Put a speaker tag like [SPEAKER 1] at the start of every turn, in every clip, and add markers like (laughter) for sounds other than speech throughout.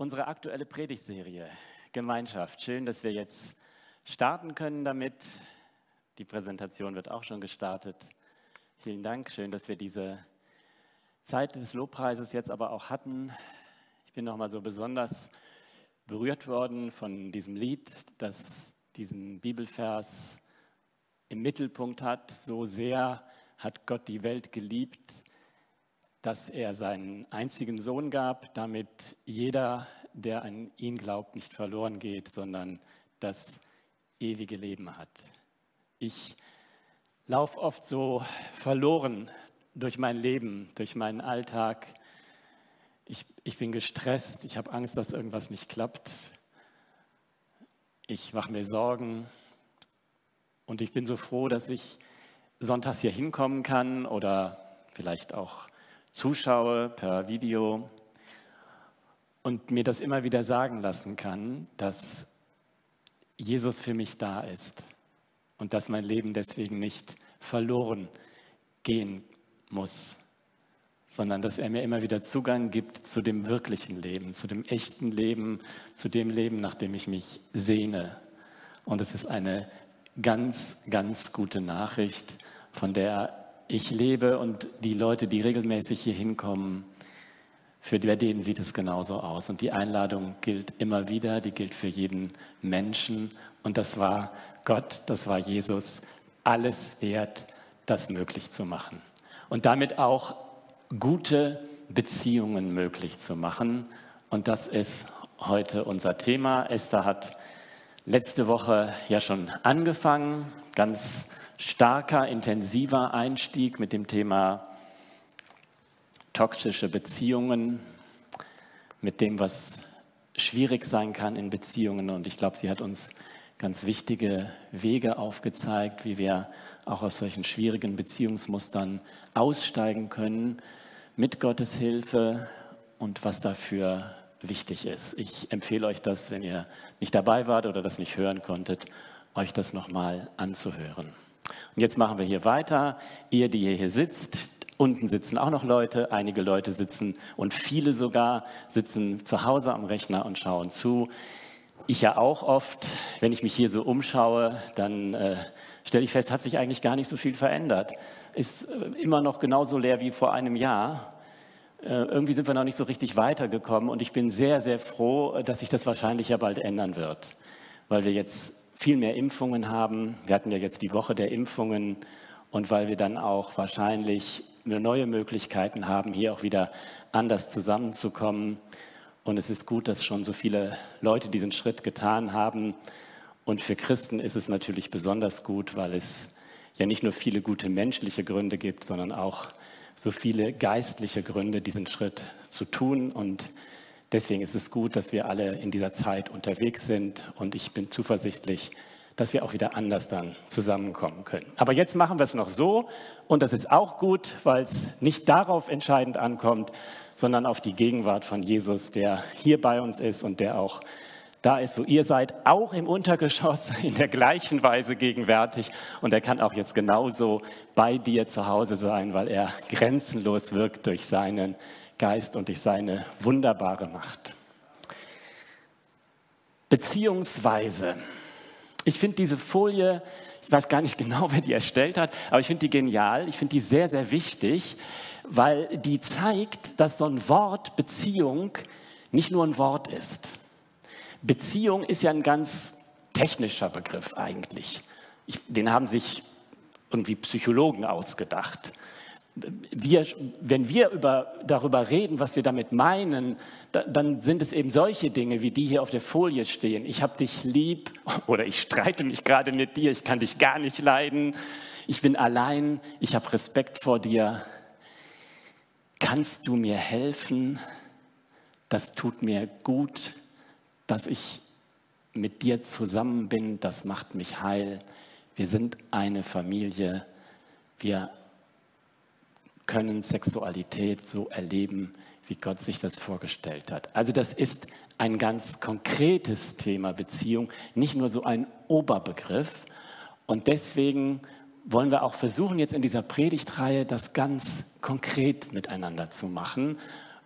[SPEAKER 1] unsere aktuelle Predigtserie Gemeinschaft. Schön, dass wir jetzt starten können damit. Die Präsentation wird auch schon gestartet. Vielen Dank. Schön, dass wir diese Zeit des Lobpreises jetzt aber auch hatten. Ich bin nochmal so besonders berührt worden von diesem Lied, das diesen Bibelvers im Mittelpunkt hat. So sehr hat Gott die Welt geliebt, dass er seinen einzigen Sohn gab, damit jeder, der an ihn glaubt, nicht verloren geht, sondern das ewige Leben hat. Ich laufe oft so verloren durch mein Leben, durch meinen Alltag. Ich, ich bin gestresst, ich habe Angst, dass irgendwas nicht klappt. Ich mache mir Sorgen und ich bin so froh, dass ich sonntags hier hinkommen kann oder vielleicht auch zuschaue per Video und mir das immer wieder sagen lassen kann, dass Jesus für mich da ist und dass mein Leben deswegen nicht verloren gehen muss, sondern dass er mir immer wieder Zugang gibt zu dem wirklichen Leben, zu dem echten Leben, zu dem Leben, nach dem ich mich sehne. Und es ist eine ganz, ganz gute Nachricht, von der ich lebe und die Leute, die regelmäßig hier hinkommen, für denen sieht es genauso aus. Und die Einladung gilt immer wieder, die gilt für jeden Menschen. Und das war Gott, das war Jesus, alles wert, das möglich zu machen. Und damit auch gute Beziehungen möglich zu machen. Und das ist heute unser Thema. Esther hat letzte Woche ja schon angefangen, ganz starker, intensiver Einstieg mit dem Thema toxische Beziehungen, mit dem, was schwierig sein kann in Beziehungen. Und ich glaube, sie hat uns ganz wichtige Wege aufgezeigt, wie wir auch aus solchen schwierigen Beziehungsmustern aussteigen können mit Gottes Hilfe und was dafür wichtig ist. Ich empfehle euch das, wenn ihr nicht dabei wart oder das nicht hören konntet, euch das nochmal anzuhören. Und jetzt machen wir hier weiter. Ihr, die ihr hier sitzt, unten sitzen auch noch Leute, einige Leute sitzen und viele sogar sitzen zu Hause am Rechner und schauen zu. Ich ja auch oft, wenn ich mich hier so umschaue, dann äh, stelle ich fest, hat sich eigentlich gar nicht so viel verändert. Ist äh, immer noch genauso leer wie vor einem Jahr. Äh, irgendwie sind wir noch nicht so richtig weitergekommen und ich bin sehr, sehr froh, dass sich das wahrscheinlich ja bald ändern wird, weil wir jetzt viel mehr Impfungen haben. Wir hatten ja jetzt die Woche der Impfungen und weil wir dann auch wahrscheinlich neue Möglichkeiten haben, hier auch wieder anders zusammenzukommen. Und es ist gut, dass schon so viele Leute diesen Schritt getan haben. Und für Christen ist es natürlich besonders gut, weil es ja nicht nur viele gute menschliche Gründe gibt, sondern auch so viele geistliche Gründe, diesen Schritt zu tun. Und Deswegen ist es gut, dass wir alle in dieser Zeit unterwegs sind und ich bin zuversichtlich, dass wir auch wieder anders dann zusammenkommen können. Aber jetzt machen wir es noch so und das ist auch gut, weil es nicht darauf entscheidend ankommt, sondern auf die Gegenwart von Jesus, der hier bei uns ist und der auch da ist, wo ihr seid, auch im Untergeschoss (laughs) in der gleichen Weise gegenwärtig. Und er kann auch jetzt genauso bei dir zu Hause sein, weil er grenzenlos wirkt durch seinen Geist und durch seine wunderbare Macht. Beziehungsweise, ich finde diese Folie, ich weiß gar nicht (laughs) genau, wer die erstellt hat, aber ich finde die genial, ich finde die sehr, sehr wichtig, weil die zeigt, dass so ein Wort Beziehung nicht nur ein Wort ist. Beziehung ist ja ein ganz technischer Begriff eigentlich. Ich, den haben sich irgendwie Psychologen ausgedacht wir, wenn wir über, darüber reden, was wir damit meinen, da, dann sind es eben solche Dinge, wie die hier auf der Folie stehen. Ich habe dich lieb (laughs) oder ich streite mich gerade mit dir, ich kann dich gar nicht leiden, ich bin allein, ich habe Respekt vor dir. Kannst du mir helfen? Das tut mir gut, dass ich mit dir zusammen bin, das macht mich heil. Wir sind eine Familie, wir können Sexualität so erleben, wie Gott sich das vorgestellt hat. Also das ist ein ganz konkretes Thema Beziehung, nicht nur so ein Oberbegriff. Und deswegen wollen wir auch versuchen, jetzt in dieser Predigtreihe das ganz konkret miteinander zu machen.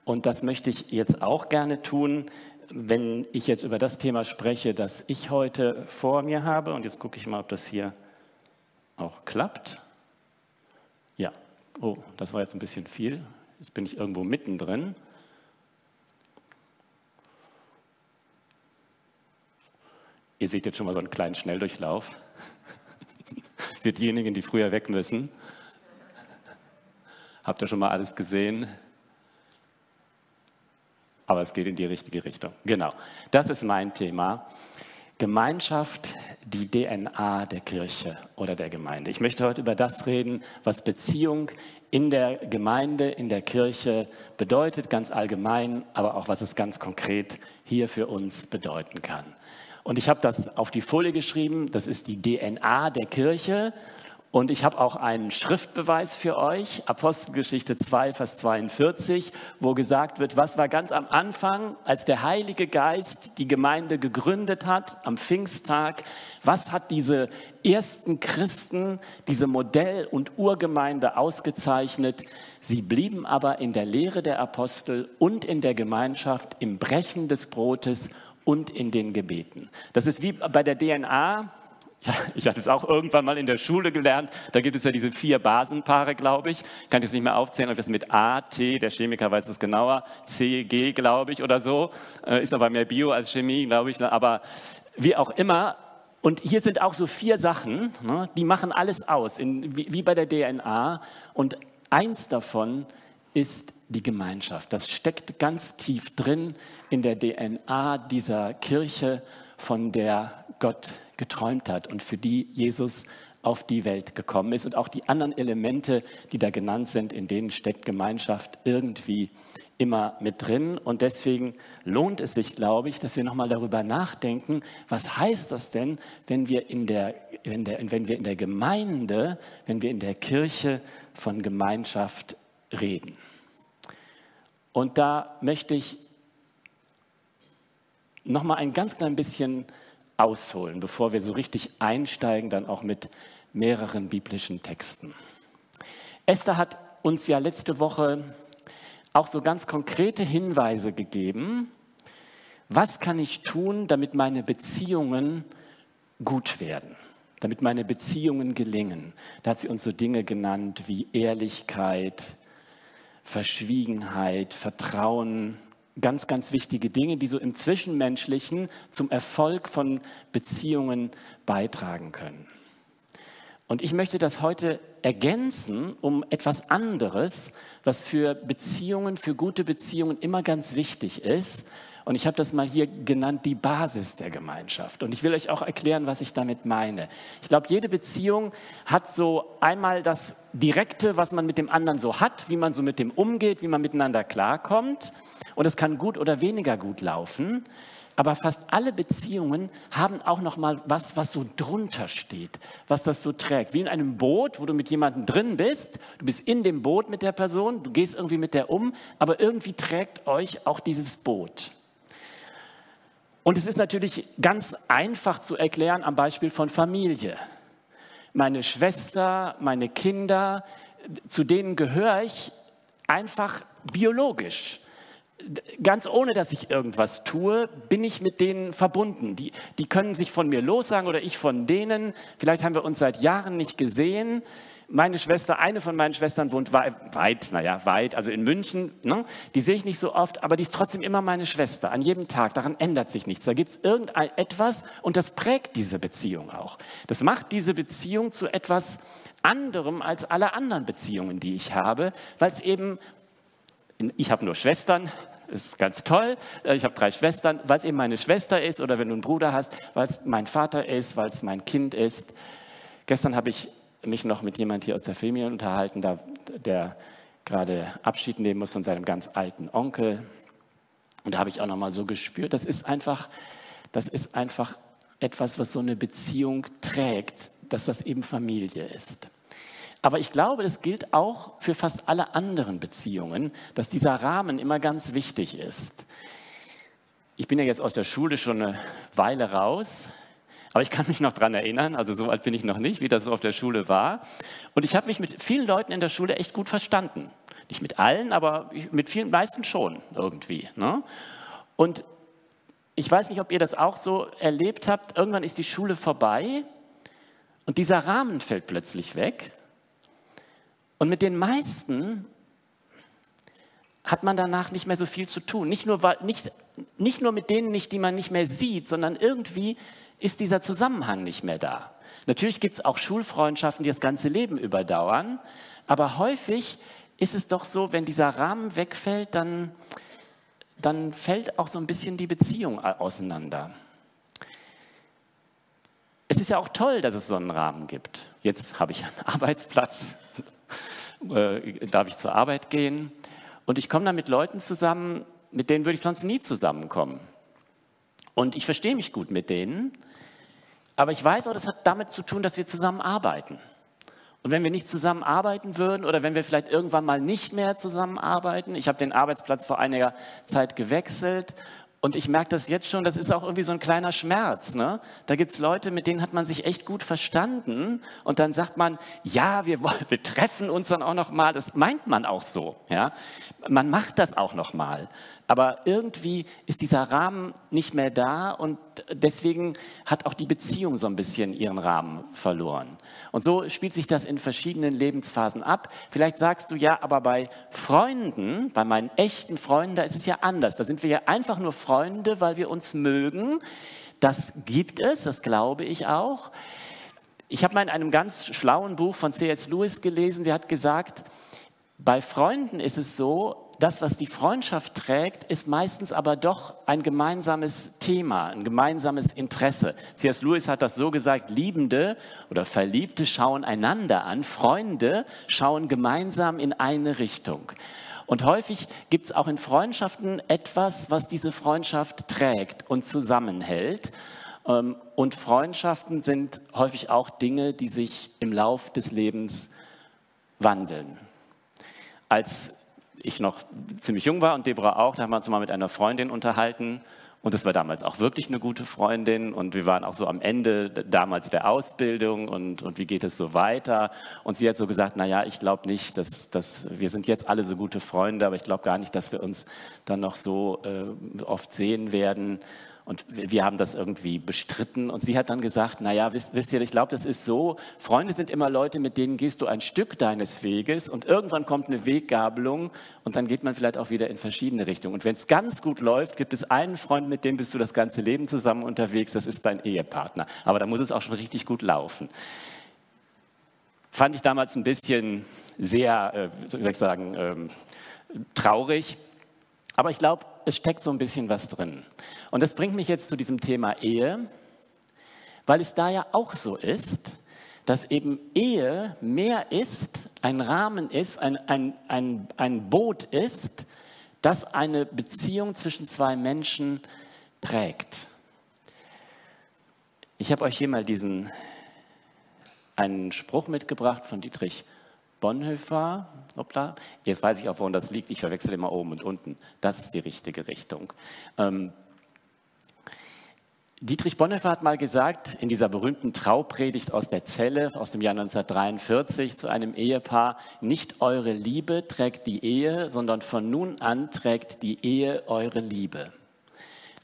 [SPEAKER 1] Und das möchte ich jetzt auch gerne tun. wenn ich jetzt über das Thema spreche, das ich heute vor mir habe, und jetzt gucke ich mal, ob das hier auch klappt. Oh, das war jetzt ein bisschen viel. Jetzt bin ich irgendwo mittendrin. Ihr seht jetzt schon mal so einen kleinen Schnelldurchlauf. (laughs) Für diejenigen, die früher weg müssen. Habt ihr schon mal alles gesehen? Aber es geht in die richtige Richtung. Genau, das ist mein Thema. Gemeinschaft, die DNA der Kirche oder der Gemeinde. Ich möchte heute über das reden, was Beziehung in der Gemeinde, in der Kirche bedeutet, ganz allgemein, aber auch was es ganz konkret hier für uns bedeuten kann. Und ich habe das auf die Folie geschrieben, das ist die DNA der Kirche. Und ich habe auch einen Schriftbeweis für euch, Apostelgeschichte 2, Vers 42, wo gesagt wird, was war ganz am Anfang, als der Heilige Geist die Gemeinde gegründet hat, am Pfingsttag, was hat diese ersten Christen, diese Modell- und Urgemeinde ausgezeichnet? Sie blieben aber in der Lehre der Apostel und in der Gemeinschaft, im Brechen des Brotes und in den Gebeten. Das ist wie bei der DNA, (laughs) ich hatte es auch irgendwann mal in der Schule gelernt. Da gibt es ja diese vier Basenpaare, glaube ich. Ich kann jetzt nicht mehr aufzählen, ob das mit A, T, der Chemiker weiß es genauer, C, G, glaube ich, oder so. Äh, ist aber mehr Bio als Chemie, glaube ich. Aber wie auch immer. Und hier sind auch so vier Sachen, ne, die machen alles aus, in, wie, wie bei der DNA. Und eins davon ist die Gemeinschaft. Das steckt ganz tief drin in der DNA dieser Kirche, von der Gott geträumt hat und für die Jesus auf die Welt gekommen ist. Und auch die anderen Elemente, die da genannt sind, in denen steckt Gemeinschaft irgendwie immer mit drin. Und deswegen lohnt es sich, glaube ich, dass wir nochmal darüber nachdenken, was heißt das denn, wenn wir, in der, wenn, der, wenn wir in der Gemeinde, wenn wir in der Kirche von Gemeinschaft reden. Und da möchte ich nochmal ein ganz klein bisschen ausholen, bevor wir so richtig einsteigen, dann auch mit mehreren biblischen Texten. Esther hat uns ja letzte Woche auch so ganz konkrete Hinweise gegeben, was kann ich tun, damit meine Beziehungen gut werden, damit meine Beziehungen gelingen. Da hat sie uns so Dinge genannt wie Ehrlichkeit, Verschwiegenheit, Vertrauen, ganz, ganz wichtige Dinge, die so im Zwischenmenschlichen zum Erfolg von Beziehungen beitragen können. Und ich möchte das heute ergänzen um etwas anderes, was für Beziehungen, für gute Beziehungen immer ganz wichtig ist. Und ich habe das mal hier genannt, die Basis der Gemeinschaft. Und ich will euch auch erklären, was ich damit meine. Ich glaube, jede Beziehung hat so einmal das Direkte, was man mit dem anderen so hat, wie man so mit dem umgeht, wie man miteinander klarkommt. Und es kann gut oder weniger gut laufen. Aber fast alle Beziehungen haben auch noch mal was, was so drunter steht, was das so trägt. Wie in einem Boot, wo du mit jemandem drin bist. Du bist in dem Boot mit der Person, du gehst irgendwie mit der um, aber irgendwie trägt euch auch dieses Boot. Und es ist natürlich ganz einfach zu erklären am Beispiel von Familie. Meine Schwester, meine Kinder, zu denen gehöre ich einfach biologisch ganz ohne, dass ich irgendwas tue, bin ich mit denen verbunden. Die, die können sich von mir lossagen oder ich von denen. Vielleicht haben wir uns seit Jahren nicht gesehen. Meine Schwester, eine von meinen Schwestern wohnt weit, naja, weit, also in München. Ne? Die sehe ich nicht so oft, aber die ist trotzdem immer meine Schwester, an jedem Tag. Daran ändert sich nichts. Da gibt es irgendetwas und das prägt diese Beziehung auch. Das macht diese Beziehung zu etwas anderem als alle anderen Beziehungen, die ich habe, weil es eben ich habe nur Schwestern, ist ganz toll. Äh, ich habe drei Schwestern, weil es eben meine Schwester ist oder wenn du einen Bruder hast, weil es mein Vater ist, weil es mein Kind ist. Gestern habe ich mich noch mit jemand hier aus der Familie unterhalten, der, gerade Abschied nehmen muss von seinem ganz alten Onkel. Und da habe ich auch noch mal so gespürt, das ist einfach, das ist einfach etwas, was so eine Beziehung trägt, dass das eben Familie ist. Aber ich glaube, das gilt auch für fast alle anderen Beziehungen, dass dieser Rahmen immer ganz wichtig ist. Ich bin ja jetzt aus der Schule schon eine Weile raus, aber ich kann mich noch daran erinnern, also so alt bin ich noch nicht, wie das so auf der Schule war. Und ich habe mich mit vielen Leuten in der Schule echt gut verstanden. Nicht mit allen, aber mit vielen meisten schon irgendwie. Ne? Und ich weiß nicht, ob ihr das auch so erlebt habt, irgendwann ist die Schule vorbei und dieser Rahmen fällt plötzlich weg. Und mit den meisten hat man danach nicht mehr so viel zu tun. Nicht nur, nicht, nicht nur mit denen nicht, die man nicht mehr sieht, sondern irgendwie ist dieser Zusammenhang nicht mehr da. Natürlich gibt es auch Schulfreundschaften, die das ganze Leben überdauern, aber häufig ist es doch so, wenn dieser Rahmen wegfällt, dann, dann fällt auch so ein bisschen die Beziehung auseinander. Es ist ja auch toll, dass es so einen Rahmen gibt. Jetzt habe ich einen (laughs) Arbeitsplatz, äh, darf ich zur Arbeit gehen und ich komme da mit Leuten zusammen, mit denen würde ich sonst nie zusammenkommen. Und ich verstehe mich gut mit denen, aber ich weiß auch, das hat damit zu tun, dass wir zusammen arbeiten. Und wenn wir nicht zusammenarbeiten würden oder wenn wir vielleicht irgendwann mal nicht mehr zusammenarbeiten, ich habe den Arbeitsplatz vor einiger Zeit gewechselt und ich merke das jetzt schon, das ist auch irgendwie so ein kleiner Schmerz. Ne? Da es Leute, mit denen hat man sich echt gut verstanden und dann sagt man, ja, wir, wir treffen uns dann auch noch mal. Das meint man auch so. Ja? Man macht das auch noch mal. Aber irgendwie ist dieser Rahmen nicht mehr da und deswegen hat auch die Beziehung so ein bisschen ihren Rahmen verloren. Und so spielt sich das in verschiedenen Lebensphasen ab. Vielleicht sagst du ja, aber bei Freunden, bei meinen echten Freunden, da ist es ja anders. Da sind wir ja einfach nur Freunde, weil wir uns mögen. Das gibt es, das glaube ich auch. Ich habe mal in einem ganz schlauen Buch von C.S. Lewis gelesen, der hat gesagt, bei Freunden ist es so, das, was die Freundschaft trägt, ist meistens aber doch ein gemeinsames Thema, ein gemeinsames Interesse. C.S. Lewis hat das so gesagt, Liebende oder Verliebte schauen einander an, Freunde schauen gemeinsam in eine Richtung. Und häufig gibt es auch in Freundschaften etwas, was diese Freundschaft trägt und zusammenhält. Ähm, und Freundschaften sind häufig auch Dinge, die sich im Lauf des Lebens wandeln. Als ich noch ziemlich jung war und Deborah auch, da haben wir uns mal mit einer Freundin unterhalten. Und das war damals auch wirklich eine gute Freundin. Und wir waren auch so am Ende damals der Ausbildung und, und wie geht es so weiter. Und sie hat so gesagt, naja, ich glaube nicht, dass, dass wir sind jetzt alle so gute Freunde, aber ich glaube gar nicht, dass wir uns dann noch so äh, oft sehen werden. Und wir haben das irgendwie bestritten. Und sie hat dann gesagt, naja, wisst, wisst ihr, ich glaube, das ist so, Freunde sind immer Leute, mit denen gehst du ein Stück deines Weges und irgendwann kommt eine Weggabelung und dann geht man vielleicht auch wieder in verschiedene Richtungen. Und wenn es ganz gut läuft, gibt es einen Freund, mit dem bist du das ganze Leben zusammen unterwegs, das ist dein Ehepartner. Aber da muss es auch schon richtig gut laufen. Fand ich damals ein bisschen sehr, äh, soll ich sagen, ähm, traurig. Aber ich glaube, es steckt so ein bisschen was drin. Und das bringt mich jetzt zu diesem Thema Ehe, weil es da ja auch so ist, dass eben Ehe mehr ist, ein Rahmen ist, ein, ein, ein, ein Boot ist, das eine Beziehung zwischen zwei Menschen trägt. Ich habe euch hier mal diesen einen Spruch mitgebracht von Dietrich Bonhoeffer, hoppla, jetzt weiß ich auch, woran das liegt, ich verwechsel immer oben und unten. Das ist die richtige Richtung. Ähm, Dietrich Bonhoeffer hat mal gesagt, in dieser berühmten Traupredigt aus der Zelle aus dem Jahr 1943 zu einem Ehepaar, nicht eure Liebe trägt die Ehe, sondern von nun an trägt die Ehe eure Liebe.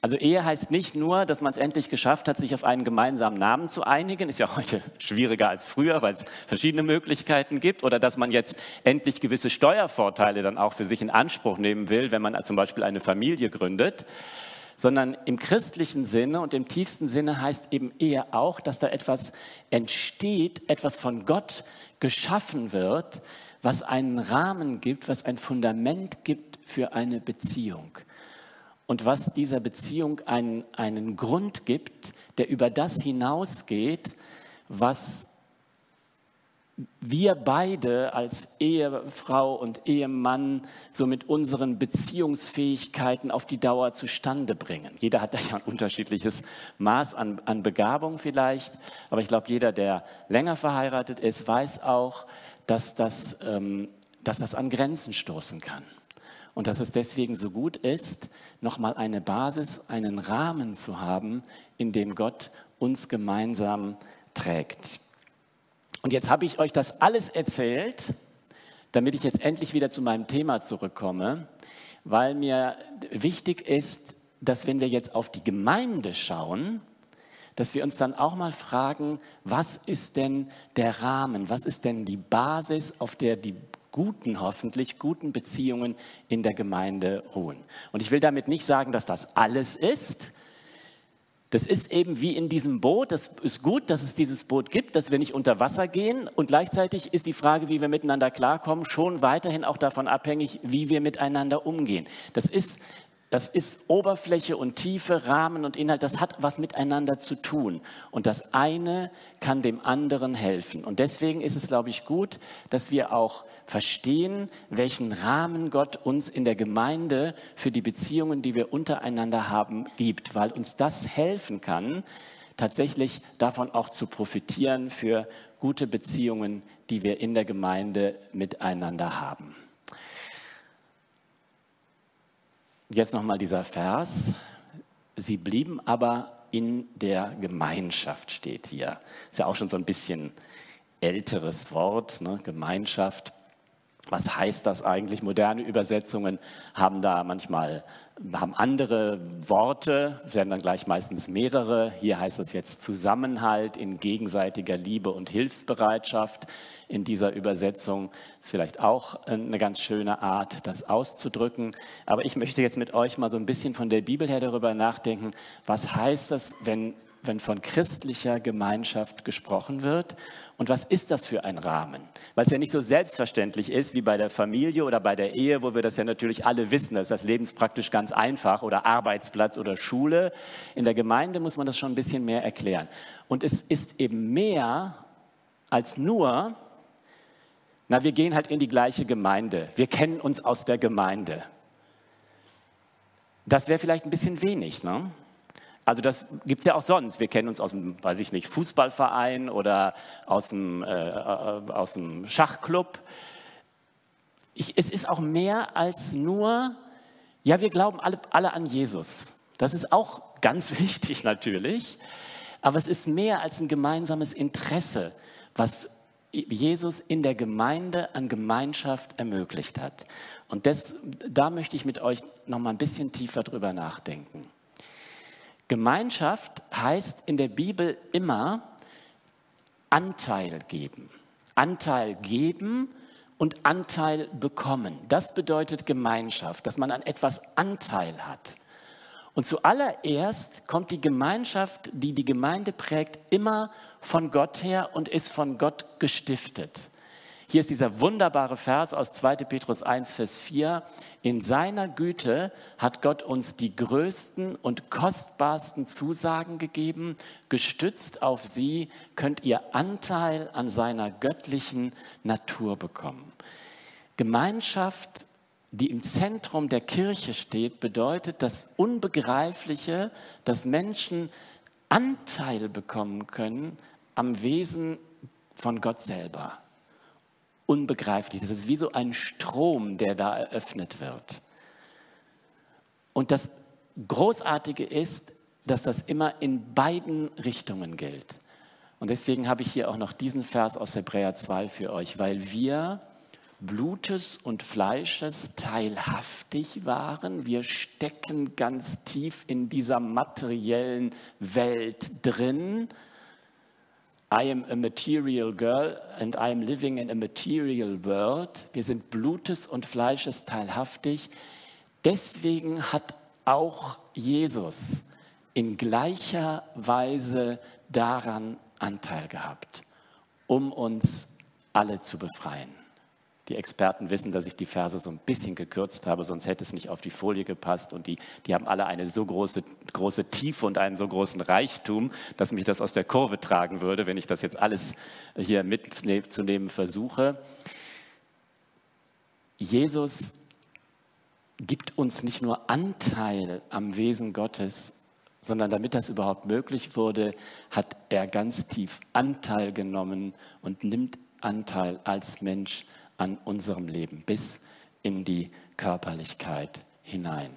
[SPEAKER 1] Also Ehe heißt nicht nur, dass man es endlich geschafft hat, sich auf einen gemeinsamen Namen zu einigen, ist ja heute schwieriger als früher, weil es verschiedene Möglichkeiten gibt, oder dass man jetzt endlich gewisse Steuervorteile dann auch für sich in Anspruch nehmen will, wenn man zum Beispiel eine Familie gründet, sondern im christlichen Sinne und im tiefsten Sinne heißt eben Ehe auch, dass da etwas entsteht, etwas von Gott geschaffen wird, was einen Rahmen gibt, was ein Fundament gibt für eine Beziehung und was dieser Beziehung einen, einen Grund gibt, der über das hinausgeht, was wir beide als Ehefrau und Ehemann so mit unseren Beziehungsfähigkeiten auf die Dauer zustande bringen. Jeder hat da ja ein unterschiedliches Maß an, an Begabung vielleicht, aber ich glaube, jeder, der länger verheiratet ist, weiß auch, dass das, ähm, dass das an Grenzen stoßen kann und dass es deswegen so gut ist, nochmal eine Basis, einen Rahmen zu haben, in dem Gott uns gemeinsam trägt. Und jetzt habe ich euch das alles erzählt, damit ich jetzt endlich wieder zu meinem Thema zurückkomme, weil mir wichtig ist, dass wenn wir jetzt auf die Gemeinde schauen, dass wir uns dann auch mal fragen, was ist denn der Rahmen, was ist denn die Basis, auf der die guten, hoffentlich guten Beziehungen in der Gemeinde ruhen. Und ich will damit nicht sagen, dass das alles ist. Das ist eben wie in diesem Boot. Das ist gut, dass es dieses Boot gibt, dass wir nicht unter Wasser gehen. Und gleichzeitig ist die Frage, wie wir miteinander klarkommen, schon weiterhin auch davon abhängig, wie wir miteinander umgehen. Das ist das ist Oberfläche und Tiefe, Rahmen und Inhalt, das hat was miteinander zu tun. Und das eine kann dem anderen helfen. Und deswegen ist es, glaube ich, gut, dass wir auch verstehen, welchen Rahmen Gott uns in der Gemeinde für die Beziehungen, die wir untereinander haben, gibt, weil uns das helfen kann, tatsächlich davon auch zu profitieren für gute Beziehungen, die wir in der Gemeinde miteinander haben. Jetzt nochmal dieser Vers. Sie blieben aber in der Gemeinschaft, steht hier. Ist ja auch schon so ein bisschen älteres Wort, ne? Gemeinschaft. Was heißt das eigentlich? Moderne Übersetzungen haben da manchmal haben andere Worte, werden dann gleich meistens mehrere. Hier heißt das jetzt Zusammenhalt in gegenseitiger Liebe und Hilfsbereitschaft. In dieser Übersetzung ist vielleicht auch eine ganz schöne Art, das auszudrücken. Aber ich möchte jetzt mit euch mal so ein bisschen von der Bibel her darüber nachdenken, was heißt das, wenn wenn von christlicher Gemeinschaft gesprochen wird. Und was ist das für ein Rahmen? Weil es ja nicht so selbstverständlich ist wie bei der Familie oder bei der Ehe, wo wir das ja natürlich alle wissen, das ist das lebenspraktisch ganz einfach oder Arbeitsplatz oder Schule. In der Gemeinde muss man das schon ein bisschen mehr erklären. Und es ist eben mehr als nur, na, wir gehen halt in die gleiche Gemeinde. Wir kennen uns aus der Gemeinde. Das wäre vielleicht ein bisschen wenig, ne? Also das gibt es ja auch sonst. Wir kennen uns aus dem, weiß ich nicht, Fußballverein oder aus dem, äh, äh, aus dem Schachclub. Ich, es ist auch mehr als nur, ja, wir glauben alle, alle an Jesus. Das ist auch ganz (laughs) wichtig natürlich. Aber es ist mehr als ein gemeinsames Interesse, was Jesus in der Gemeinde an Gemeinschaft ermöglicht hat. Und das, da möchte ich mit euch noch mal ein bisschen tiefer drüber nachdenken. Gemeinschaft heißt in der Bibel immer Anteil geben. Anteil geben und Anteil bekommen. Das bedeutet Gemeinschaft, dass man an etwas Anteil hat. Und zuallererst kommt die Gemeinschaft, die die Gemeinde prägt, immer von Gott her und ist von Gott gestiftet. Hier ist dieser wunderbare Vers aus 2. Petrus 1, Vers 4. In seiner Güte hat Gott uns die größten und kostbarsten Zusagen gegeben. Gestützt auf sie könnt ihr Anteil an seiner göttlichen Natur bekommen. Gemeinschaft, die im Zentrum der Kirche steht, bedeutet das Unbegreifliche, dass Menschen Anteil bekommen können am Wesen von Gott selber unbegreiflich. Das ist wie so ein Strom, der da eröffnet wird. Und das Großartige ist, dass das immer in beiden Richtungen gilt. Und deswegen habe ich hier auch noch diesen Vers aus Hebräer 2 für euch, weil wir Blutes und Fleisches teilhaftig waren. Wir stecken ganz tief in dieser materiellen Welt drin I am a material girl and I am living in a material world. Wir sind Blutes und Fleisches teilhaftig. Deswegen hat auch Jesus in gleicher Weise daran Anteil gehabt, um uns alle zu befreien. Die Experten wissen, dass ich die Verse so ein bisschen gekürzt habe, sonst hätte es nicht auf die Folie gepasst. Und die, die haben alle eine so große, große Tiefe und einen so großen Reichtum, dass mich das aus der Kurve tragen würde, wenn ich das jetzt alles hier mitzunehmen versuche. Jesus gibt uns nicht nur Anteil am Wesen Gottes, sondern damit das überhaupt möglich wurde, hat er ganz tief Anteil genommen und nimmt Anteil als Mensch an unserem Leben bis in die Körperlichkeit hinein.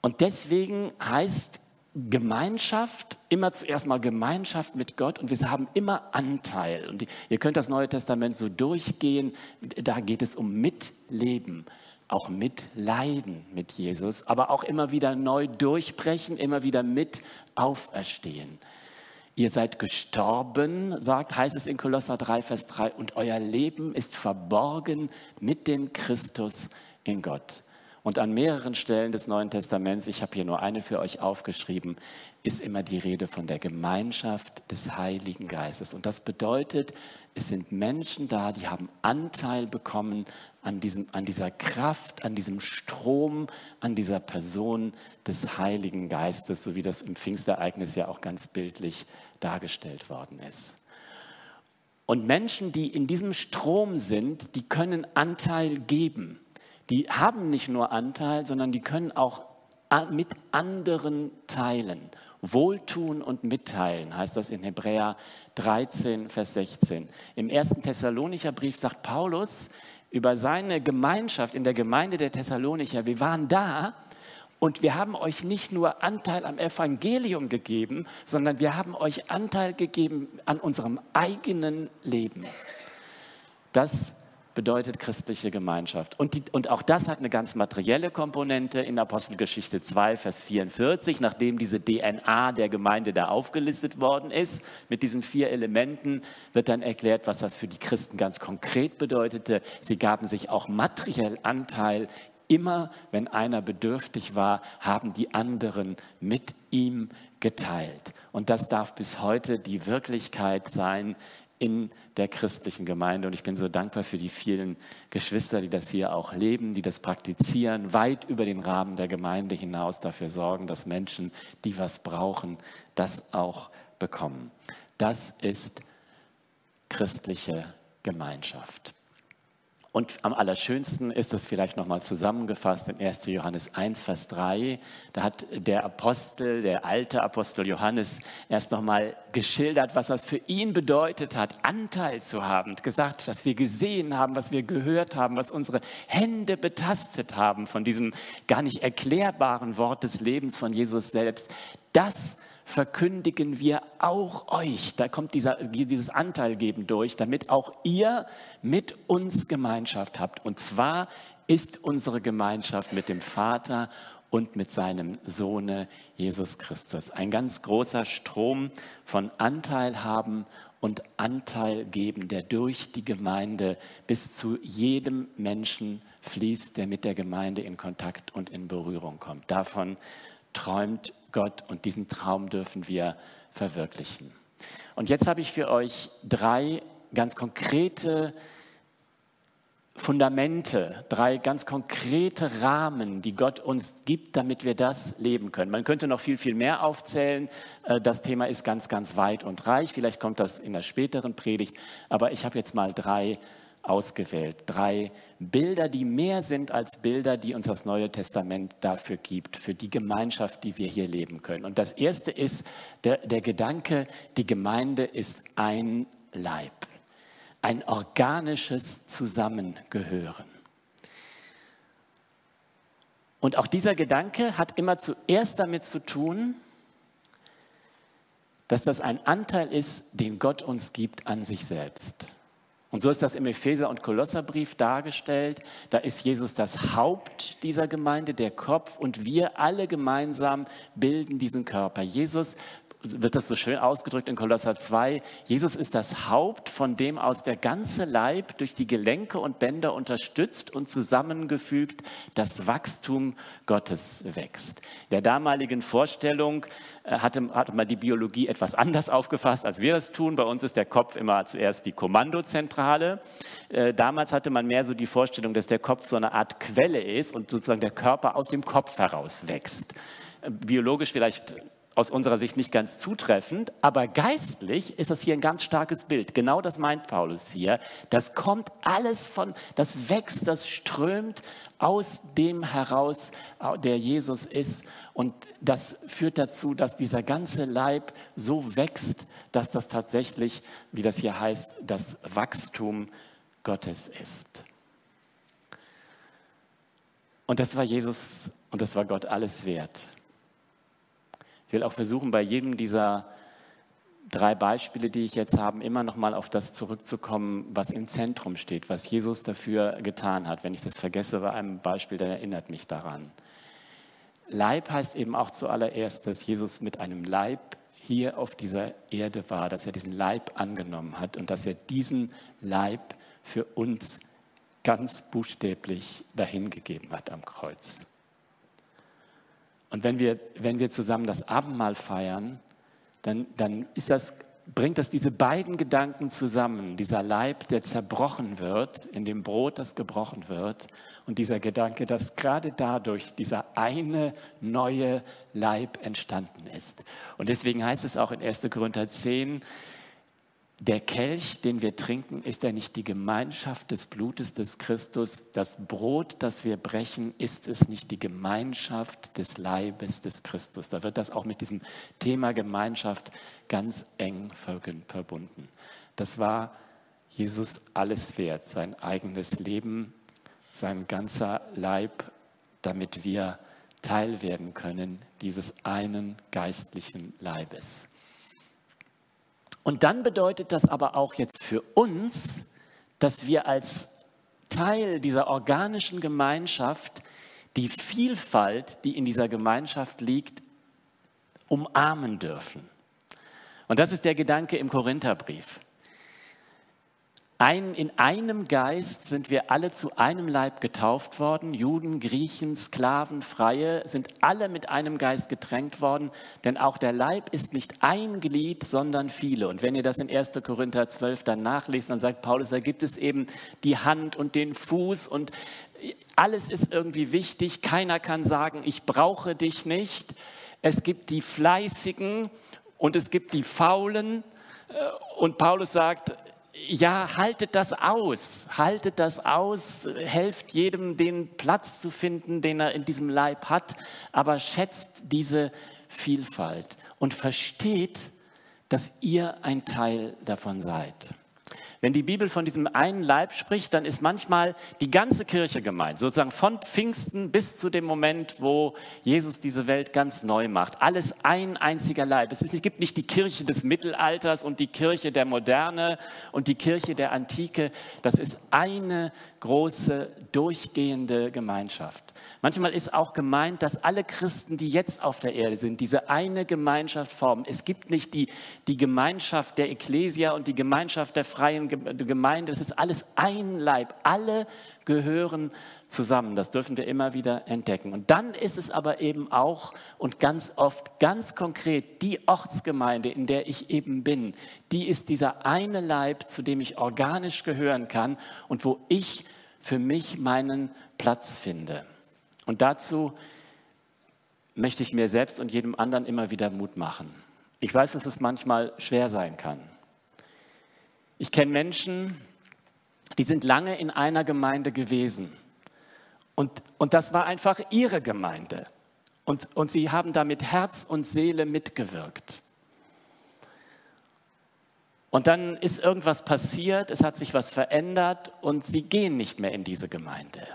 [SPEAKER 1] Und deswegen heißt Gemeinschaft immer zuerst mal Gemeinschaft mit Gott und wir haben immer Anteil. Und ihr könnt das Neue Testament so durchgehen, da geht es um Mitleben, auch mitleiden mit Jesus, aber auch immer wieder neu durchbrechen, immer wieder mit auferstehen. Ihr seid gestorben, sagt, heißt es in Kolosser 3, Vers 3, und euer Leben ist verborgen mit dem Christus in Gott. Und an mehreren Stellen des Neuen Testaments, ich habe hier nur eine für euch aufgeschrieben, ist immer die Rede von der Gemeinschaft des Heiligen Geistes. Und das bedeutet, es sind Menschen da, die haben Anteil bekommen an, diesem, an dieser Kraft, an diesem Strom, an dieser Person des Heiligen Geistes, so wie das im Pfingstereignis ja auch ganz bildlich dargestellt worden ist. Und Menschen, die in diesem Strom sind, die können Anteil geben. Die haben nicht nur Anteil, sondern die können auch mit anderen teilen. Wohltun und mitteilen, heißt das in Hebräer 13, Vers 16. Im ersten Thessalonicher Brief sagt Paulus über seine Gemeinschaft in der Gemeinde der Thessalonicher, wir waren da und wir haben euch nicht nur Anteil am Evangelium gegeben, sondern wir haben euch Anteil gegeben an unserem eigenen Leben. Das bedeutet christliche Gemeinschaft. Und, die, und auch das hat eine ganz materielle Komponente in Apostelgeschichte 2, Vers 44, nachdem diese DNA der Gemeinde da aufgelistet worden ist. Mit diesen vier Elementen wird dann erklärt, was das für die Christen ganz konkret bedeutete. Sie gaben sich auch materiell Anteil. Immer wenn einer bedürftig war, haben die anderen mit ihm geteilt. Und das darf bis heute die Wirklichkeit sein in der christlichen Gemeinde. Und ich bin so dankbar für die vielen Geschwister, die das hier auch leben, die das praktizieren, weit über den Rahmen der Gemeinde hinaus dafür sorgen, dass Menschen, die was brauchen, das auch bekommen. Das ist christliche Gemeinschaft. Und am allerschönsten ist das vielleicht nochmal zusammengefasst in 1. Johannes 1, Vers 3. Da hat der Apostel, der alte Apostel Johannes, erst nochmal geschildert, was das für ihn bedeutet hat, Anteil zu haben. Gesagt, dass wir gesehen haben, was wir gehört haben, was unsere Hände betastet haben von diesem gar nicht erklärbaren Wort des Lebens von Jesus selbst. Das verkündigen wir auch euch. Da kommt dieser, dieses Anteilgeben durch, damit auch ihr mit uns Gemeinschaft habt. Und zwar ist unsere Gemeinschaft mit dem Vater und mit seinem Sohne Jesus Christus. Ein ganz großer Strom von Anteil haben und Anteil geben, der durch die Gemeinde bis zu jedem Menschen fließt, der mit der Gemeinde in Kontakt und in Berührung kommt. Davon träumt Gott und diesen Traum dürfen wir verwirklichen. Und jetzt habe ich für euch drei ganz konkrete Fundamente, drei ganz konkrete Rahmen, die Gott uns gibt, damit wir das leben können. Man könnte noch viel, viel mehr aufzählen. Äh, das Thema ist ganz, ganz weit und reich. Vielleicht kommt das in der späteren Predigt. Aber ich habe jetzt mal drei ausgewählt. Drei Bilder, die mehr sind als Bilder, die uns das Neue Testament dafür gibt, für die Gemeinschaft, die wir hier leben können. Und das erste ist der, der Gedanke, die Gemeinde ist ein Leib, ein organisches Zusammengehören. Und auch dieser Gedanke hat immer zuerst damit zu tun, dass das ein Anteil ist, den Gott uns gibt an sich selbst. Und so ist das im Epheser- und Kolosserbrief dargestellt. Da ist Jesus das Haupt dieser Gemeinde, der Kopf, und wir alle gemeinsam bilden diesen Körper. Jesus wird das so schön ausgedrückt in Kolosser 2. Jesus ist das Haupt, von dem aus der ganze Leib durch die Gelenke und Bänder unterstützt und zusammengefügt das Wachstum Gottes wächst. Der damaligen Vorstellung äh, hatte, hatte man die Biologie etwas anders aufgefasst, als wir das tun. Bei uns ist der Kopf immer zuerst die Kommandozentrale. Äh, damals hatte man mehr so die Vorstellung, dass der Kopf so eine Art Quelle ist und sozusagen der Körper aus dem Kopf heraus wächst äh, biologisch vielleicht aus unserer Sicht nicht ganz zutreffend, aber geistlich ist das hier ein ganz starkes Bild. Genau das meint Paulus hier. Das kommt alles von, das wächst, das strömt aus dem heraus, der Jesus ist. Und das führt dazu, dass dieser ganze Leib so wächst, dass das tatsächlich, wie das hier heißt, das Wachstum Gottes ist. Und das war Jesus und das war Gott alles wert. Ich will auch versuchen, bei jedem dieser drei Beispiele, die ich jetzt habe, immer noch mal auf das zurückzukommen, was im Zentrum steht, was Jesus dafür getan hat. Wenn ich das vergesse bei einem Beispiel, dann erinnert mich daran. Leib heißt eben auch zuallererst, dass Jesus mit einem Leib hier auf dieser Erde war, dass er diesen Leib angenommen hat und dass er diesen Leib für uns ganz buchstäblich dahingegeben hat am Kreuz. Und wenn wir, wenn wir zusammen das Abendmahl feiern, dann, dann ist das, bringt das diese beiden Gedanken zusammen. Dieser Leib, der zerbrochen wird, in dem Brot, das gebrochen wird, und dieser Gedanke, dass gerade dadurch dieser eine neue Leib entstanden ist. Und deswegen heißt es auch in 1. Korinther 10, der Kelch, den wir trinken, ist ja nicht die Gemeinschaft des Blutes des Christus. Das Brot, das wir brechen, ist es nicht die Gemeinschaft des Leibes des Christus. Da wird das auch mit diesem Thema Gemeinschaft ganz eng verbunden. Das war Jesus alles wert, sein eigenes Leben, sein ganzer Leib, damit wir Teil werden können dieses einen geistlichen Leibes. Und dann bedeutet das aber auch jetzt für uns, dass wir als Teil dieser organischen Gemeinschaft die Vielfalt, die in dieser Gemeinschaft liegt, umarmen dürfen. Und das ist der Gedanke im Korintherbrief. Ein, in einem Geist sind wir alle zu einem Leib getauft worden. Juden, Griechen, Sklaven, Freie sind alle mit einem Geist getränkt worden. Denn auch der Leib ist nicht ein Glied, sondern viele. Und wenn ihr das in 1. Korinther 12 dann nachlest, dann sagt Paulus, da gibt es eben die Hand und den Fuß und alles ist irgendwie wichtig. Keiner kann sagen, ich brauche dich nicht. Es gibt die Fleißigen und es gibt die Faulen. Und Paulus sagt, ja, haltet das aus, haltet das aus, helft jedem den Platz zu finden, den er in diesem Leib hat, aber schätzt diese Vielfalt und versteht, dass ihr ein Teil davon seid. Wenn die Bibel von diesem einen Leib spricht, dann ist manchmal die ganze Kirche gemeint, sozusagen von Pfingsten bis zu dem Moment, wo Jesus diese Welt ganz neu macht. Alles ein einziger Leib. Es, gibt nicht die Kirche des Mittelalters und die Kirche der Moderne und die Kirche der Antike. Das ist eine große, durchgehende Gemeinschaft. Manchmal ist auch gemeint, dass alle Christen, die jetzt auf der Erde sind, diese eine Gemeinschaft formen. Es gibt nicht die, die Gemeinschaft der Ekklesia und die Gemeinschaft der freien Gemeinde. Es ist alles ein Leib. Alle gehören zusammen. Das dürfen wir immer wieder entdecken. Und dann ist es aber eben auch und ganz oft ganz konkret die Ortsgemeinde, in der ich eben bin. Die ist dieser eine Leib, zu dem ich organisch gehören kann und wo ich für mich meinen Platz finde. Und dazu möchte ich mir selbst und jedem anderen immer wieder Mut machen. Ich weiß, dass es manchmal schwer sein kann. Ich kenne Menschen, die sind lange in einer Gemeinde gewesen. Und, und das war einfach ihre Gemeinde. Und, und sie haben da mit Herz und Seele mitgewirkt. Und dann ist irgendwas passiert, es hat sich was verändert und sie gehen nicht mehr in diese Gemeinde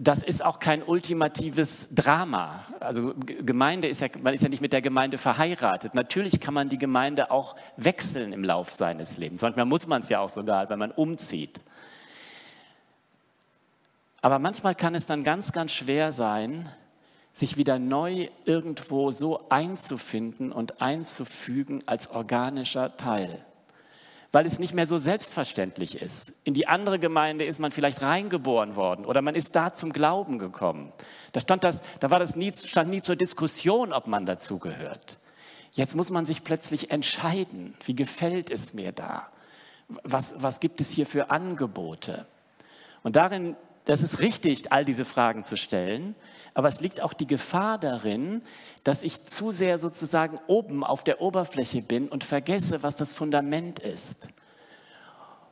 [SPEAKER 1] das ist auch kein ultimatives Drama. Also Gemeinde ist ja, man ist ja nicht mit der Gemeinde verheiratet. Natürlich kann man die Gemeinde auch wechseln im Lauf seines Lebens. Manchmal muss man es ja auch sogar, wenn man umzieht. Aber manchmal kann es dann ganz, ganz schwer sein, sich wieder neu irgendwo so einzufinden und einzufügen als organischer Teil weil es nicht mehr so selbstverständlich ist. In die andere Gemeinde ist man vielleicht reingeboren worden oder man ist da zum Glauben gekommen. Da, stand das, da war das nie, stand nie zur Diskussion, ob man dazugehört. Jetzt muss man sich plötzlich entscheiden, wie gefällt es mir da? Was, was gibt es hier für Angebote? Und darin das ist richtig, all diese Fragen zu stellen, aber es liegt auch die Gefahr darin, dass ich zu sehr sozusagen oben auf der Oberfläche bin und vergesse, was das Fundament ist.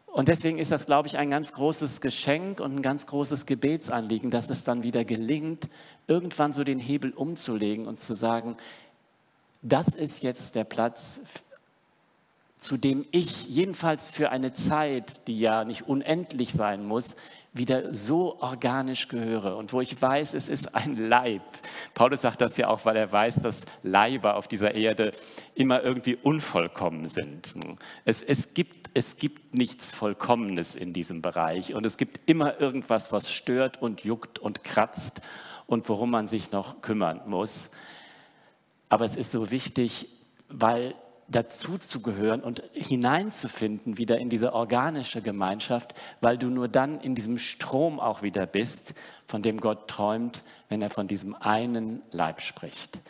[SPEAKER 1] Und deswegen ist das, glaube ich, ein ganz großes Geschenk und ein ganz großes Gebetsanliegen, dass es dann wieder gelingt, irgendwann so den Hebel umzulegen und zu sagen, das ist jetzt der Platz, zu dem ich jedenfalls für eine Zeit, die ja nicht unendlich sein muss, wieder so organisch gehöre und wo ich weiß, es ist ein Leib. Paulus sagt das ja auch, weil er weiß, dass Leiber auf dieser Erde immer irgendwie unvollkommen sind. Es, es, gibt, es gibt nichts Vollkommenes in diesem Bereich und es gibt immer irgendwas, was stört und juckt und kratzt und worum man sich noch kümmern muss. Aber es ist so wichtig, weil dazu zu gehören und hineinzufinden wieder in diese organische Gemeinschaft, weil du nur dann in diesem Strom auch wieder bist, von dem Gott träumt, wenn er von diesem einen Leib spricht.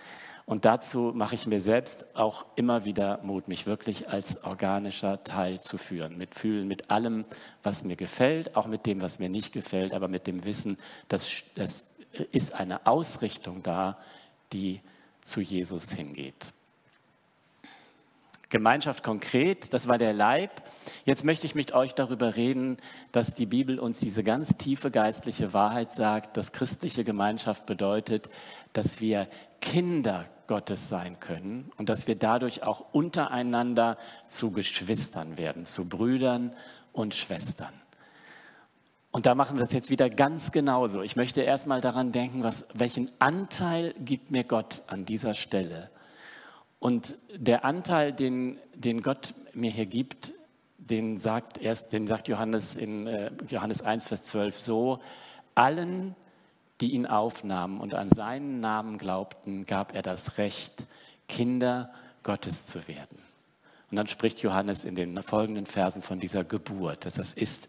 [SPEAKER 1] Und dazu mache ich mir selbst auch immer wieder Mut, mich wirklich als organischer Teil zu führen, mit Fühlen, mit allem, was mir gefällt, auch mit dem, was mir nicht gefällt, aber mit dem Wissen, dass es ist eine Ausrichtung da, die zu Jesus hingeht. Gemeinschaft konkret, das war der Leib. Jetzt möchte ich mit euch darüber reden, dass die Bibel uns diese ganz tiefe geistliche Wahrheit sagt, dass christliche Gemeinschaft bedeutet, dass wir Kinder Gottes sein können und dass wir dadurch auch untereinander zu Geschwistern werden, zu Brüdern und Schwestern. Und da machen wir das jetzt wieder ganz genauso. Ich möchte erstmal daran denken, was, welchen Anteil gibt mir Gott an dieser Stelle? Und der Anteil, den, den Gott mir hier gibt, den sagt, erst, den sagt Johannes in äh, Johannes 1, Vers 12 so, allen, die ihn aufnahmen und an seinen Namen glaubten, gab er das Recht, Kinder Gottes zu werden. Und dann spricht Johannes in den folgenden Versen von dieser Geburt. Das ist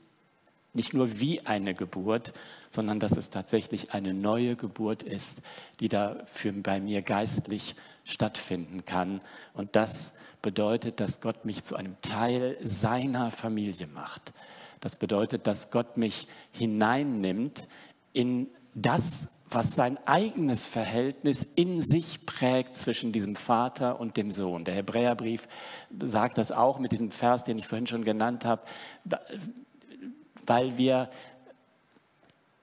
[SPEAKER 1] nicht nur wie eine Geburt, sondern dass es tatsächlich eine neue Geburt ist, die da für bei mir geistlich stattfinden kann. Und das bedeutet, dass Gott mich zu einem Teil seiner Familie macht. Das bedeutet, dass Gott mich hineinnimmt in das, was sein eigenes Verhältnis in sich prägt zwischen diesem Vater und dem Sohn. Der Hebräerbrief sagt das auch mit diesem Vers, den ich vorhin schon genannt habe, weil wir,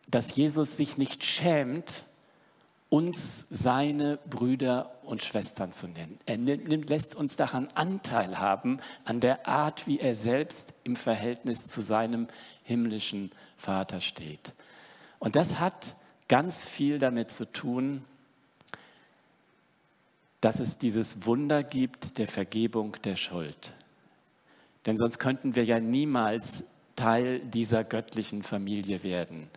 [SPEAKER 1] dass Jesus sich nicht schämt, uns seine Brüder und Schwestern zu nennen. Er nimmt, lässt uns daran Anteil haben, an der Art, wie er selbst im Verhältnis zu seinem himmlischen Vater steht. Und das hat ganz viel damit zu tun, dass es dieses Wunder gibt der Vergebung der Schuld. Denn sonst könnten wir ja niemals Teil dieser göttlichen Familie werden,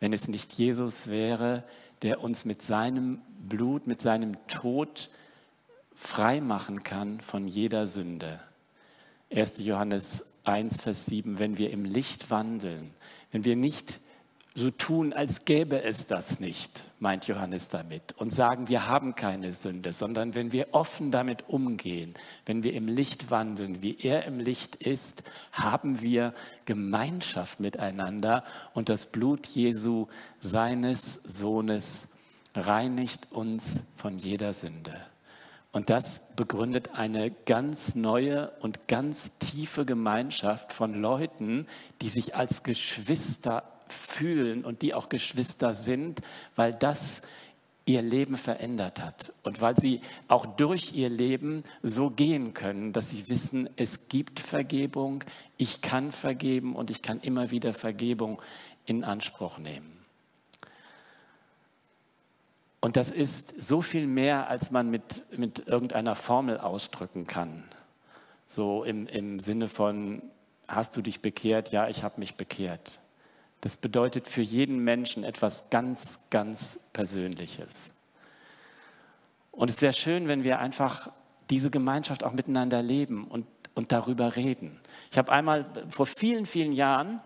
[SPEAKER 1] wenn es nicht Jesus wäre, der uns mit seinem Blut, mit seinem Tod frei machen kann von jeder Sünde. 1. Johannes 1, Vers 7, wenn wir im Licht wandeln, wenn wir nicht so tun, als gäbe es das nicht, meint Johannes damit, und sagen, wir haben keine Sünde, sondern wenn wir offen damit umgehen, wenn wir im Licht wandeln, wie er im Licht ist, haben wir Gemeinschaft miteinander und das Blut Jesu, seines Sohnes, reinigt uns von jeder Sünde. Und das begründet eine ganz neue und ganz tiefe Gemeinschaft von Leuten, die sich als Geschwister fühlen und die auch Geschwister sind, weil das ihr Leben verändert hat und weil sie auch durch ihr Leben so gehen können, dass sie wissen, es gibt Vergebung, ich kann vergeben und ich kann immer wieder Vergebung in Anspruch nehmen. Und das ist so viel mehr, als man mit, mit irgendeiner Formel ausdrücken kann. So im, im Sinne von, hast du dich bekehrt? Ja, ich habe mich bekehrt. Das bedeutet für jeden Menschen etwas ganz, ganz Persönliches. Und es wäre schön, wenn wir einfach diese Gemeinschaft auch miteinander leben und, und darüber reden. Ich habe einmal vor vielen, vielen Jahren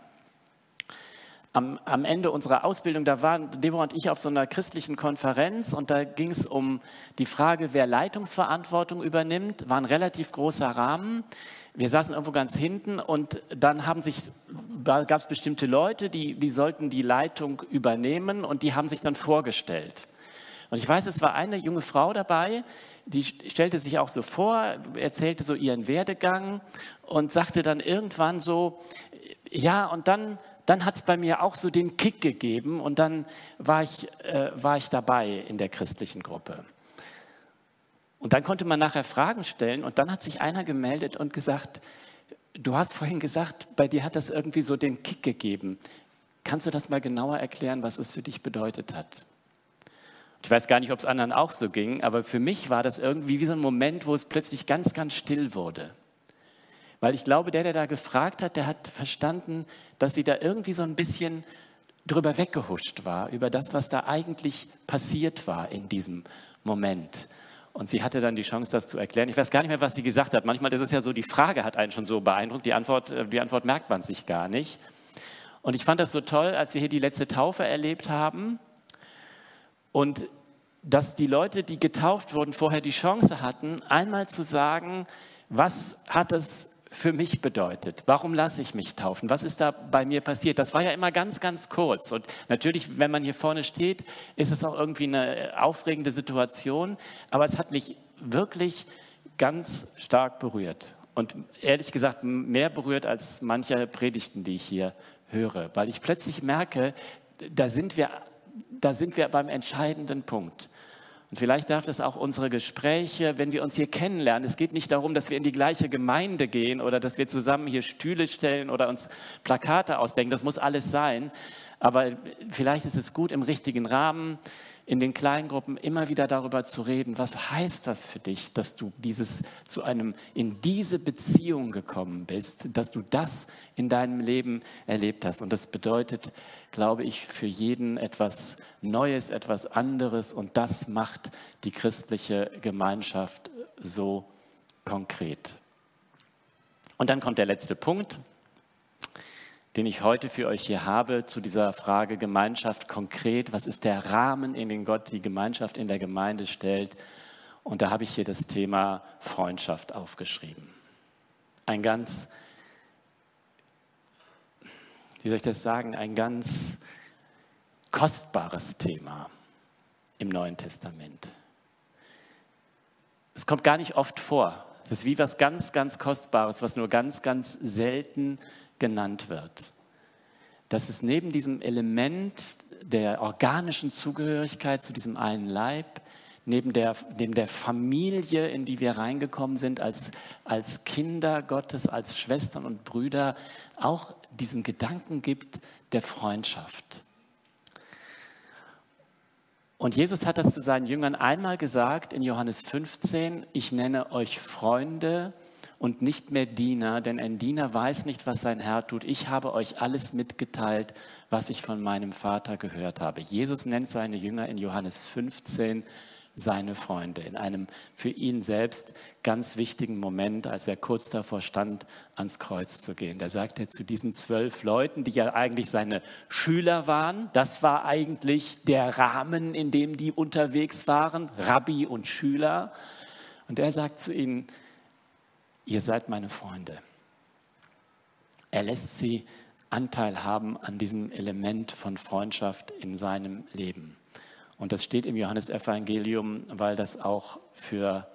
[SPEAKER 1] am, am, Ende unserer Ausbildung, da waren Deborah und ich auf so einer christlichen Konferenz und da ging es um die Frage, wer Leitungsverantwortung übernimmt, war ein relativ großer Rahmen. Wir saßen irgendwo ganz hinten und dann haben sich, gab es bestimmte Leute, die, die sollten die Leitung übernehmen und die haben sich dann vorgestellt. Und ich weiß, es war eine junge Frau dabei, die stellte sich auch so vor, erzählte so ihren Werdegang und sagte dann irgendwann so, ja, und dann, dann hat es bei mir auch so den Kick gegeben und dann war ich, äh, war ich dabei in der christlichen Gruppe. Und dann konnte man nachher Fragen stellen und dann hat sich einer gemeldet und gesagt, du hast vorhin gesagt, bei dir hat das irgendwie so den Kick gegeben. Kannst du das mal genauer erklären, was es für dich bedeutet hat? Ich weiß gar nicht, ob es anderen auch so ging, aber für mich war das irgendwie wie so ein Moment, wo es plötzlich ganz, ganz still wurde. Weil ich glaube, der, der da gefragt hat, der hat verstanden, dass sie da irgendwie so ein bisschen drüber weggehuscht war, über das, was da eigentlich passiert war in diesem Moment. Und sie hatte dann die Chance, das zu erklären. Ich weiß gar nicht mehr, was sie gesagt hat. Manchmal ist es ja so, die Frage hat einen schon so beeindruckt, die Antwort, äh, die Antwort merkt man sich gar nicht. Und ich fand das so toll, als wir hier die letzte Taufe erlebt haben und dass die Leute, die getauft wurden, vorher die Chance hatten, einmal zu sagen, was hat es für mich bedeutet. Warum lasse ich mich taufen? Was ist da bei mir passiert? Das war ja immer ganz, ganz kurz. Und natürlich, wenn man hier vorne steht, ist es auch irgendwie eine aufregende Situation. Aber es hat mich wirklich ganz stark berührt. Und ehrlich gesagt, mehr berührt als manche Predigten, die ich hier höre. Weil ich plötzlich merke, da sind wir, da sind wir beim entscheidenden Punkt. Und vielleicht darf das auch unsere Gespräche, wenn wir uns hier kennenlernen. Es geht nicht darum, dass wir in die gleiche Gemeinde gehen oder dass wir zusammen hier Stühle stellen oder uns Plakate ausdenken. Das muss alles sein. Aber vielleicht ist es gut im richtigen Rahmen, in den Kleingruppen immer wieder darüber zu reden, was heißt das für dich, dass du dieses zu einem in diese Beziehung gekommen bist, dass du das in deinem Leben erlebt hast. Und das bedeutet, glaube ich, für jeden etwas Neues, etwas anderes. Und das macht die christliche Gemeinschaft so konkret. Und dann kommt der letzte Punkt, den ich heute für euch hier habe zu dieser Frage Gemeinschaft konkret. Was ist der Rahmen, in den Gott die Gemeinschaft in der Gemeinde stellt? Und da habe ich hier das Thema Freundschaft aufgeschrieben. Ein ganz, wie soll ich das sagen, ein ganz kostbares Thema im Neuen Testament. Es kommt gar nicht oft vor. Es ist wie was ganz, ganz Kostbares, was nur ganz, ganz selten genannt wird. Dass es neben diesem Element der organischen Zugehörigkeit zu diesem einen Leib, neben der, neben der Familie, in die wir reingekommen sind, als, als Kinder Gottes, als Schwestern und Brüder, auch diesen Gedanken gibt der Freundschaft. Und Jesus hat das zu seinen Jüngern einmal gesagt in Johannes 15, ich nenne euch Freunde, und nicht mehr Diener, denn ein Diener weiß nicht, was sein Herr tut. Ich habe euch alles mitgeteilt, was ich von meinem Vater gehört habe. Jesus nennt seine Jünger in Johannes 15 seine Freunde, in einem für ihn selbst ganz wichtigen Moment, als er kurz davor stand, ans Kreuz zu gehen. Da sagt er zu diesen zwölf Leuten, die ja eigentlich seine Schüler waren, das war eigentlich der Rahmen, in dem die unterwegs waren, Rabbi und Schüler. Und er sagt zu ihnen, ihr seid meine Freunde. Er lässt sie Anteil haben an diesem Element von Freundschaft in seinem Leben. Und das steht im Johannesevangelium, weil das auch für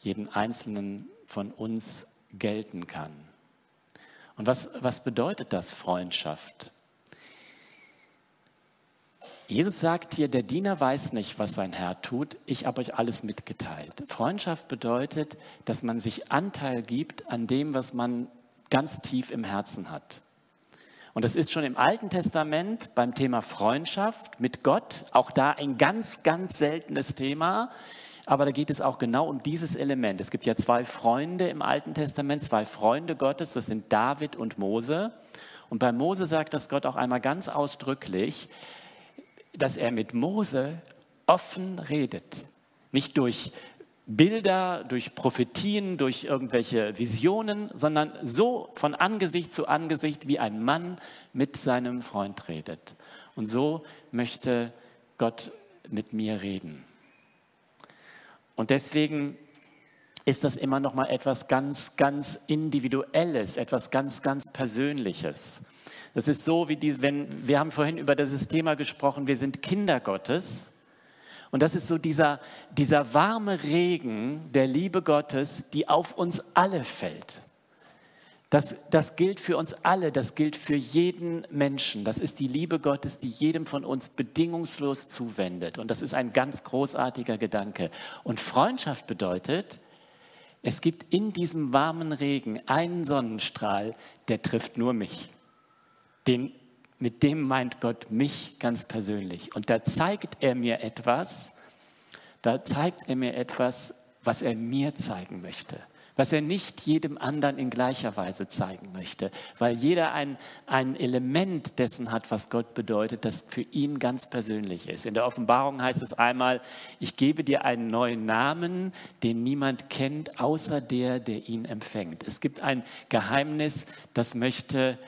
[SPEAKER 1] jeden Einzelnen von uns gelten kann. Und was, was bedeutet das Freundschaft? Jesus sagt hier, der Diener weiß nicht, was sein Herr tut, ich habe euch alles mitgeteilt. Freundschaft bedeutet, dass man sich Anteil gibt an dem, was man ganz tief im Herzen hat. Und das ist schon im Alten Testament beim Thema Freundschaft mit Gott, auch da ein ganz, ganz seltenes Thema. Aber da geht es auch genau um dieses Element. Es gibt ja zwei Freunde im Alten Testament, zwei Freunde Gottes, das sind David und Mose. Und bei Mose sagt das Gott auch einmal ganz ausdrücklich, dass er mit Mose offen redet. Nicht durch Bilder, durch Prophetien, durch irgendwelche Visionen, sondern so von Angesicht zu Angesicht, wie ein Mann mit seinem Freund redet. Und so möchte Gott mit mir reden. Und deswegen ist das immer noch mal etwas ganz, ganz Individuelles, etwas ganz, ganz Persönliches. Das ist so, wie die, wenn wir haben vorhin über dieses Thema gesprochen, wir sind Kinder Gottes. Und das ist so dieser, dieser warme Regen der Liebe Gottes, die auf uns alle fällt. Das, das gilt für uns alle, das gilt für jeden Menschen. Das ist die Liebe Gottes, die jedem von uns bedingungslos zuwendet. Und das ist ein ganz großartiger Gedanke. Und Freundschaft bedeutet, es gibt in diesem warmen Regen einen Sonnenstrahl, der trifft nur mich den mit dem meint Gott mich ganz persönlich. Und da zeigt er mir etwas, da zeigt er mir etwas, was er mir zeigen möchte was er nicht jedem anderen in gleicher Weise zeigen möchte, weil jeder ein, ein Element dessen hat, was Gott bedeutet, das für ihn ganz persönlich ist. In der Offenbarung heißt es einmal, ich gebe dir einen neuen Namen, den niemand kennt, außer der, der ihn empfängt. Es gibt ein Geheimnis, das möchte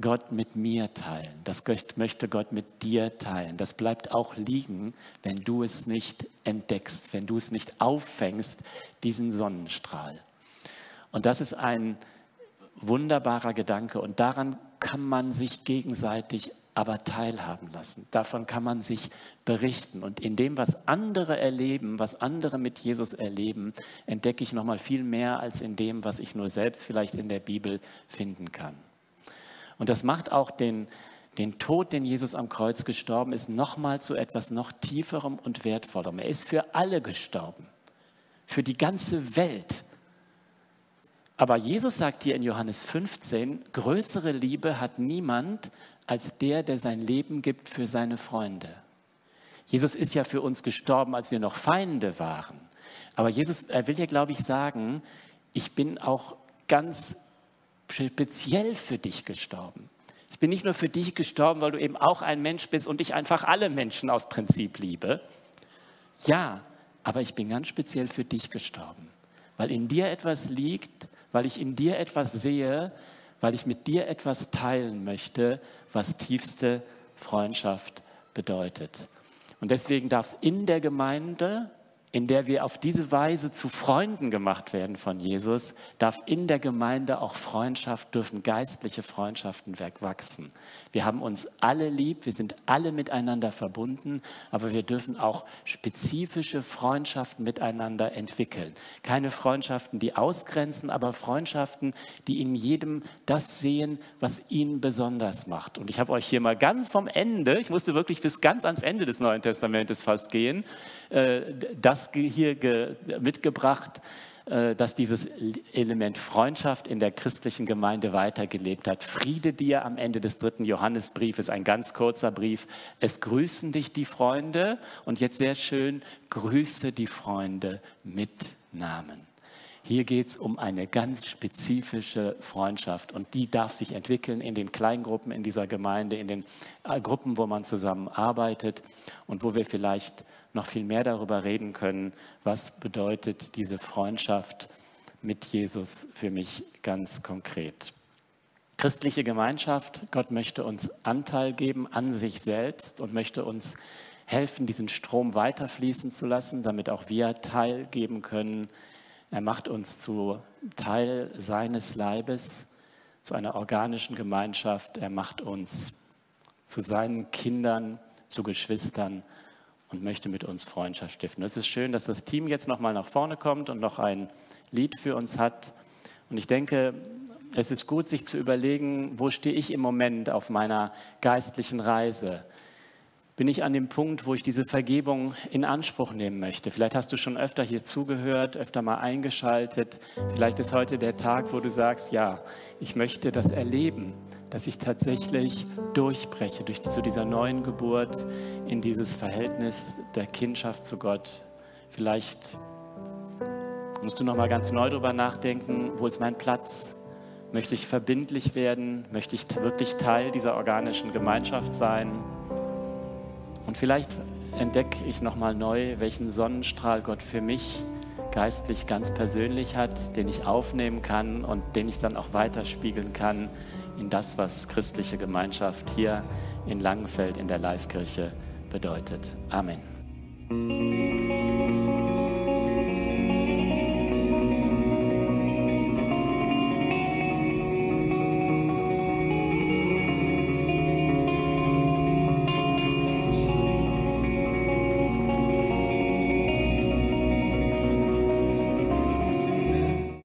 [SPEAKER 1] Gott mit mir teilen. Das möchte Gott mit dir teilen. Das bleibt auch liegen, wenn du es nicht entdeckst, wenn du es nicht auffängst, diesen Sonnenstrahl. Und das ist ein wunderbarer Gedanke und daran kann man sich gegenseitig aber teilhaben lassen. Davon kann man sich berichten. Und in dem, was andere erleben, was andere mit Jesus erleben, entdecke ich nochmal viel mehr als in dem, was ich nur selbst vielleicht in der Bibel finden kann. Und das macht auch den, den Tod, den Jesus am Kreuz gestorben ist, nochmal zu etwas noch tieferem und wertvollerem. Er ist für alle gestorben, für die ganze Welt. Aber Jesus sagt hier in Johannes 15, größere Liebe hat niemand als der, der sein Leben gibt für seine Freunde. Jesus ist ja für uns gestorben, als wir noch Feinde waren. Aber Jesus, er will ja, glaube ich, sagen, ich bin auch ganz speziell für dich gestorben. Ich bin nicht nur für dich gestorben, weil du eben auch ein Mensch bist und ich einfach alle Menschen aus Prinzip liebe. Ja, aber ich bin ganz speziell für dich gestorben, weil in dir etwas liegt, weil ich in dir etwas sehe, weil ich mit dir etwas teilen möchte, was tiefste Freundschaft bedeutet. Und deswegen darf es in der Gemeinde in der wir auf diese Weise zu Freunden gemacht werden von Jesus, darf in der Gemeinde auch Freundschaft, dürfen geistliche Freundschaften wachsen. Wir haben uns alle lieb, wir sind alle miteinander verbunden, aber wir dürfen auch spezifische Freundschaften miteinander entwickeln. Keine Freundschaften, die ausgrenzen, aber Freundschaften, die in jedem das sehen, was ihn besonders macht. Und ich habe euch hier mal ganz vom Ende, ich musste wirklich bis ganz ans Ende des Neuen Testamentes fast gehen, äh, das das hier mitgebracht, äh, dass dieses Element Freundschaft in der christlichen Gemeinde weitergelebt hat. Friede dir am Ende des dritten Johannesbriefes, ein ganz kurzer Brief. Es grüßen dich die Freunde und jetzt sehr schön, grüße die Freunde mit Namen. Hier geht es um eine ganz spezifische Freundschaft und die darf sich entwickeln in den Kleingruppen in dieser Gemeinde, in den äh, Gruppen, wo man zusammenarbeitet und wo wir vielleicht noch viel mehr darüber reden können, was bedeutet diese Freundschaft mit Jesus für mich ganz konkret. Christliche Gemeinschaft, Gott möchte uns Anteil geben an sich selbst und möchte uns helfen, diesen Strom weiterfließen zu lassen, damit auch wir teilgeben können. Er macht uns zu Teil seines Leibes, zu einer organischen Gemeinschaft. Er macht uns zu seinen Kindern, zu Geschwistern und möchte mit uns Freundschaft stiften. Es ist schön, dass das Team jetzt nochmal nach vorne kommt und noch ein Lied für uns hat. Und ich denke, es ist gut, sich zu überlegen, wo stehe ich im Moment auf meiner geistlichen Reise? Bin ich an dem Punkt, wo ich diese Vergebung in Anspruch nehmen möchte? Vielleicht hast du schon öfter hier zugehört, öfter mal eingeschaltet. Vielleicht ist heute der Tag, wo du sagst, ja, ich möchte das erleben, dass ich tatsächlich durchbreche durch, zu dieser neuen Geburt in dieses Verhältnis der Kindschaft zu Gott. Vielleicht musst du noch mal ganz neu darüber nachdenken, wo ist mein Platz? Möchte ich verbindlich werden? Möchte ich wirklich Teil dieser organischen Gemeinschaft sein? Und vielleicht entdecke ich noch mal neu, welchen Sonnenstrahl Gott für mich geistlich ganz persönlich hat, den ich aufnehmen kann und den ich dann auch weiterspiegeln kann in das, was christliche Gemeinschaft hier in Langenfeld in der Live-Kirche bedeutet. Amen.